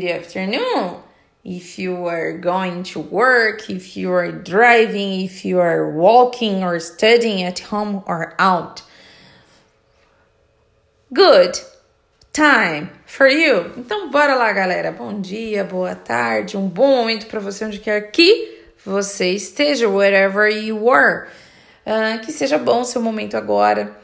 good afternoon. If you are going to work, if you are driving, if you are walking or studying at home or out. Good time for you. Então, bora lá, galera. Bom dia, boa tarde, um bom momento para você onde quer que você esteja, wherever you are. Uh, que seja bom o seu momento agora,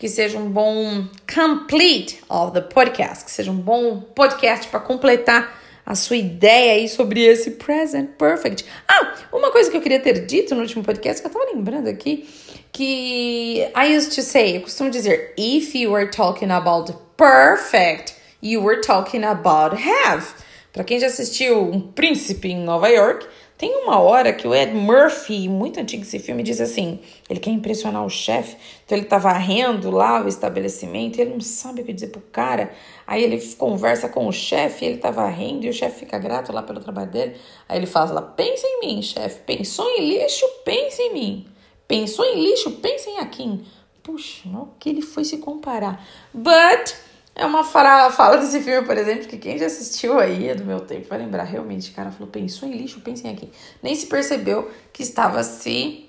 que seja um bom complete of the podcast, que seja um bom podcast para completar a sua ideia aí sobre esse present perfect. Ah, uma coisa que eu queria ter dito no último podcast, que eu tava lembrando aqui, que I used to say, eu costumo dizer, if you were talking about perfect, you were talking about have. Para quem já assistiu Um Príncipe em Nova York, tem uma hora que o Ed Murphy, muito antigo esse filme, diz assim: ele quer impressionar o chefe, então ele tá varrendo lá o estabelecimento, ele não sabe o que dizer pro cara. Aí ele conversa com o chefe, ele tá varrendo e o chefe fica grato lá pelo trabalho dele. Aí ele fala: pensa em mim, chefe, pensou em lixo, pensa em mim. Pensou em lixo, pensa em Akin. Puxa, o que ele foi se comparar. But é uma fala, desse filme, por exemplo, que quem já assistiu aí é do meu tempo vai lembrar realmente. O cara falou: pensou em lixo, pensem aqui. Nem se percebeu que estava se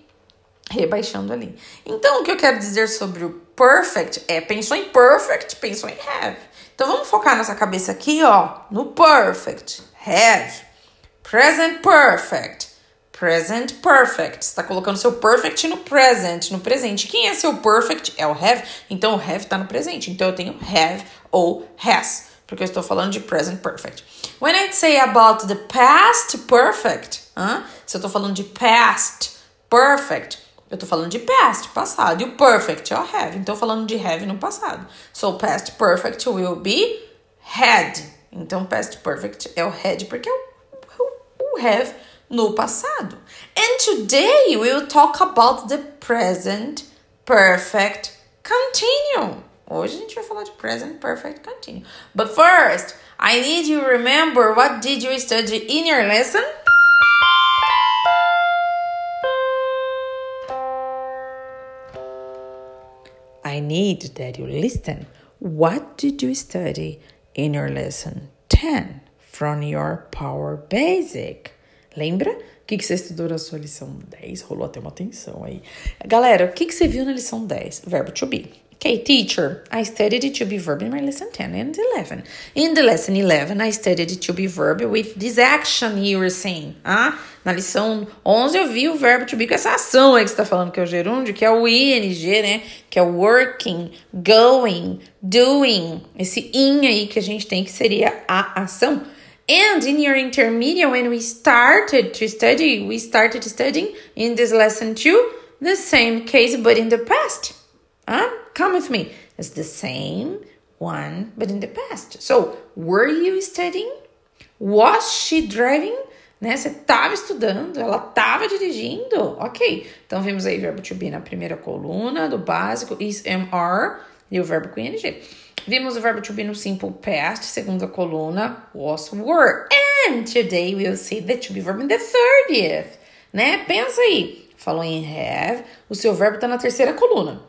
rebaixando ali. Então, o que eu quero dizer sobre o perfect é: pensou em perfect, pensou em have. Então, vamos focar nossa cabeça aqui, ó, no perfect, have, present perfect present perfect. Está colocando seu perfect no present, no presente. Quem é seu perfect? É o have. Então o have está no presente. Então eu tenho have ou has, porque eu estou falando de present perfect. When I say about the past perfect, huh? se eu estou falando de past perfect, eu estou falando de past, passado. E o perfect é o have. Então falando de have no passado. So past perfect will be had. Então past perfect é o had porque é o, o have no passado. And today we will talk about the present perfect continuum. Hoje a gente vai falar de present perfect continuum. But first, I need you remember what did you study in your lesson? I need that you listen. What did you study in your lesson 10 from your Power Basic? Lembra? O que, que você estudou na sua lição 10? Rolou até uma tensão aí. Galera, o que, que você viu na lição 10? Verbo to be. Okay, teacher, I studied it to be verb in my lesson 10 and 11. In the lesson 11, I studied it to be verb with this action you were saying. Ah, na lição 11 eu vi o verbo to be com essa ação aí que você tá falando, que é o gerúndio, que é o ing, né? Que é working, going, doing. Esse in aí que a gente tem, que seria a ação. And in your intermediate, when we started to study, we started studying in this lesson too, the same case, but in the past. Huh? Come with me. It's the same one, but in the past. So, were you studying? Was she driving? Né? Você estava estudando, ela estava dirigindo. Ok. Então, vimos aí o verbo to be na primeira coluna do básico, is, am, are, e o verbo com ing. Vimos o verbo to be no simple past, segunda coluna, was, were. And today we'll see the to be verb in the 30th, né? Pensa aí. Falou em have, o seu verbo está na terceira coluna,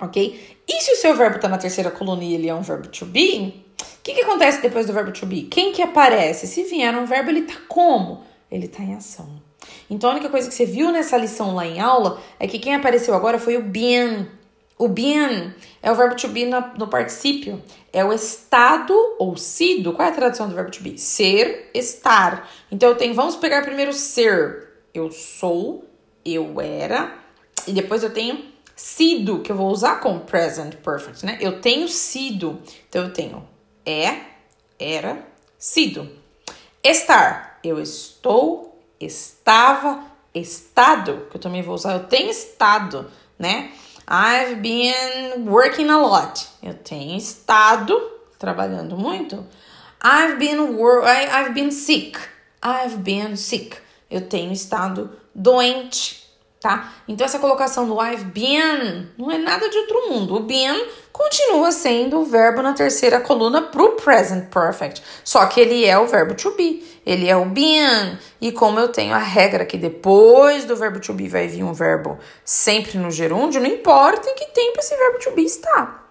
ok? E se o seu verbo está na terceira coluna e ele é um verbo to be, o que, que acontece depois do verbo to be? Quem que aparece? Se vier um verbo, ele tá como? Ele tá em ação. Então a única coisa que você viu nessa lição lá em aula é que quem apareceu agora foi o been. O been é o verbo to be no particípio. É o estado ou sido. Qual é a tradução do verbo to be? Ser, estar. Então eu tenho, vamos pegar primeiro ser. Eu sou, eu era. E depois eu tenho sido, que eu vou usar como present perfect, né? Eu tenho sido. Então eu tenho é, era, sido. Estar. Eu estou, estava, estado. Que eu também vou usar. Eu tenho estado, né? I've been working a lot. Eu tenho estado trabalhando muito. I've been I've been sick. I've been sick. Eu tenho estado doente, tá? Então essa colocação do I've been não é nada de outro mundo. O been continua sendo o verbo na terceira coluna pro present perfect. Só que ele é o verbo to be. Ele é o been. E como eu tenho a regra que depois do verbo to be vai vir um verbo sempre no gerúndio, não importa em que tempo esse verbo to be está.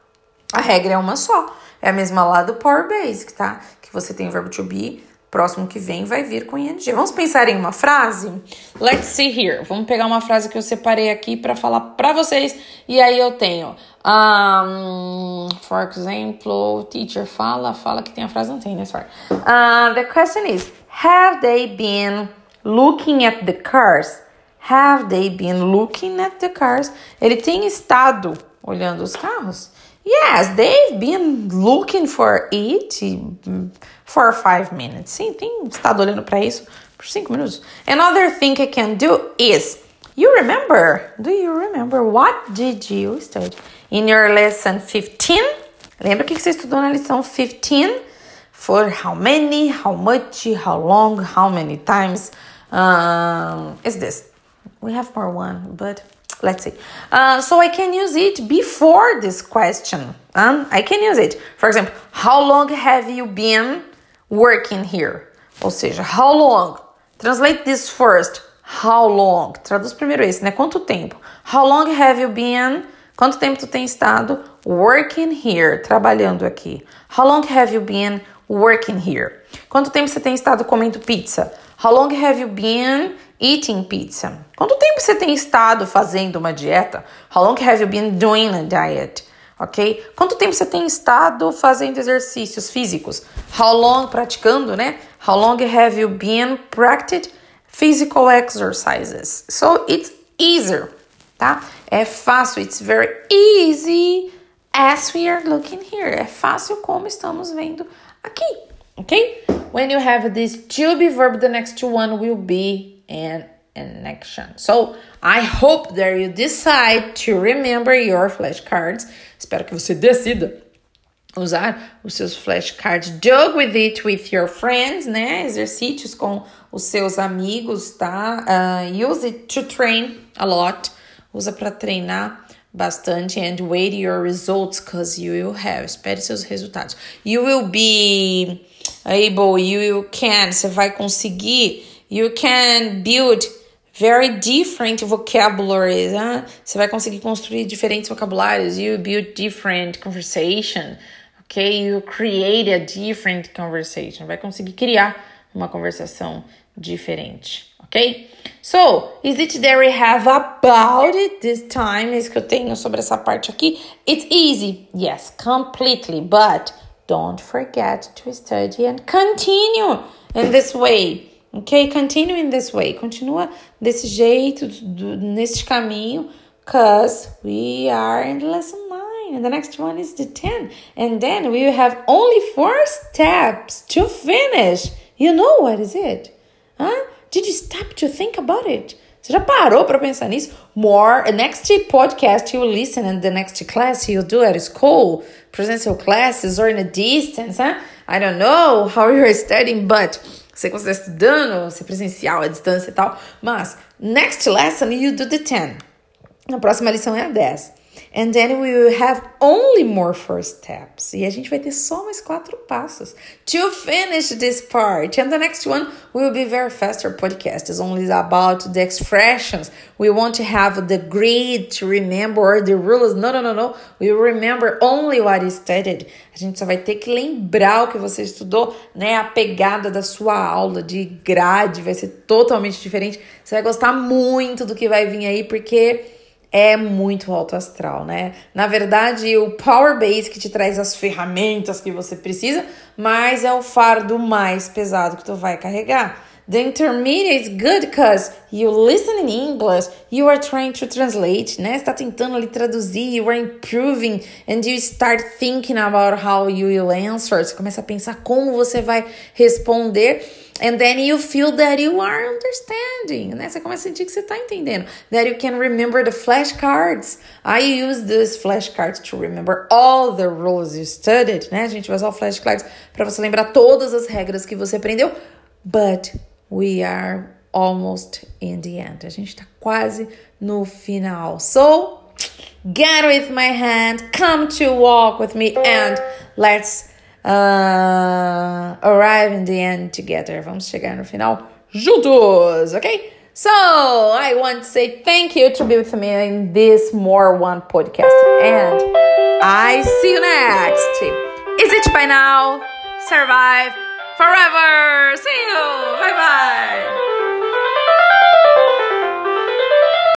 A regra é uma só. É a mesma lá do Power Basic, tá? Que você tem o verbo to be, próximo que vem vai vir com ing. Vamos pensar em uma frase? Let's see here. Vamos pegar uma frase que eu separei aqui para falar para vocês. E aí eu tenho, um, for example, teacher fala, fala que tem a frase, não tem, né? Sorry. Uh, the question is, have they been looking at the cars? Have they been looking at the cars? Ele tem estado olhando os carros? Yes, they've been looking for it for five minutes. Sim, tem estado olhando para isso por cinco minutos. Another thing I can do is, you remember? Do you remember what did you study in your lesson 15? Lembra o que você estudou na lição 15? For how many, how much, how long, how many times? Um, is this? We have more one, but let's see. Uh, so I can use it before this question. Um, I can use it. For example, how long have you been working here? Ou seja, how long? Translate this first. How long? Traduz primeiro esse, né? Quanto tempo? How long have you been? Quanto tempo tu tem estado working here, trabalhando aqui? How long have you been working here? Quanto tempo você tem estado comendo pizza? How long have you been eating pizza? Quanto tempo você tem estado fazendo uma dieta? How long have you been doing a diet? Ok? Quanto tempo você tem estado fazendo exercícios físicos? How long praticando, né? How long have you been practiced physical exercises? So it's easier, tá? É fácil, it's very easy as we are looking here. É fácil como estamos vendo aqui, ok? When you have this to be verb, the next one will be an an action. So, I hope that you decide to remember your flashcards. Espero que você decida usar os seus flashcards. Joke with it with your friends, né? Exercícios com os seus amigos, tá? Uh, use it to train a lot. Usa para treinar bastante and wait your results because you will have. Espere seus resultados. You will be able, you can, você vai conseguir. You can build very different vocabularies. Você vai conseguir construir diferentes vocabulários. You build different conversation. Okay? You create a different conversation. Vai conseguir criar uma conversação diferente. Ok? So, is it there we have about it this time? Isso que eu tenho sobre essa parte aqui. It's easy. Yes, completely. But don't forget to study and continue in this way. Ok? Continue in this way. Continua desse jeito, do, nesse caminho, because we are in lesson 9 and the next one is the 10. And then we have only four steps to finish. You know what is it? Huh? Did you stop to think about it? Você já parou para pensar nisso? More, next podcast you listen and the next class you do at school, presential classes or in a distance, huh? I don't know how you're studying, but você está estudando, se presencial, à distância e tal, mas next lesson you do the 10. Na próxima lição é a 10. And then we will have only more first steps. E a gente vai ter só mais quatro passos to finish this part. And the next one will be very faster podcast. It's only about the expressions. We want to have the grid to remember the rules. No, no, no, no. We remember only what is studied. A gente só vai ter que lembrar o que você estudou, né? A pegada da sua aula de grade vai ser totalmente diferente. Você vai gostar muito do que vai vir aí, porque é muito alto astral, né? Na verdade, o Power Base que te traz as ferramentas que você precisa, mas é o fardo mais pesado que tu vai carregar. The intermediate is good because you listen in English, you are trying to translate, né? Está tentando ali traduzir, you are improving, and you start thinking about how you will answer. Você começa a pensar como você vai responder. And then you feel that you are understanding, né? Você começa a sentir que você está entendendo. That you can remember the flashcards. I use these flashcards to remember all the rules you studied, né? A gente vai usar flashcards para você lembrar todas as regras que você aprendeu. But we are almost in the end. A gente está quase no final. So, get with my hand, come to walk with me, and let's uh, arrive in the end together. Vamos chegar no final juntos, okay? So, I want to say thank you to be with me in this More One podcast. And I see you next. Is it by now? Survive forever. See you. Bye bye.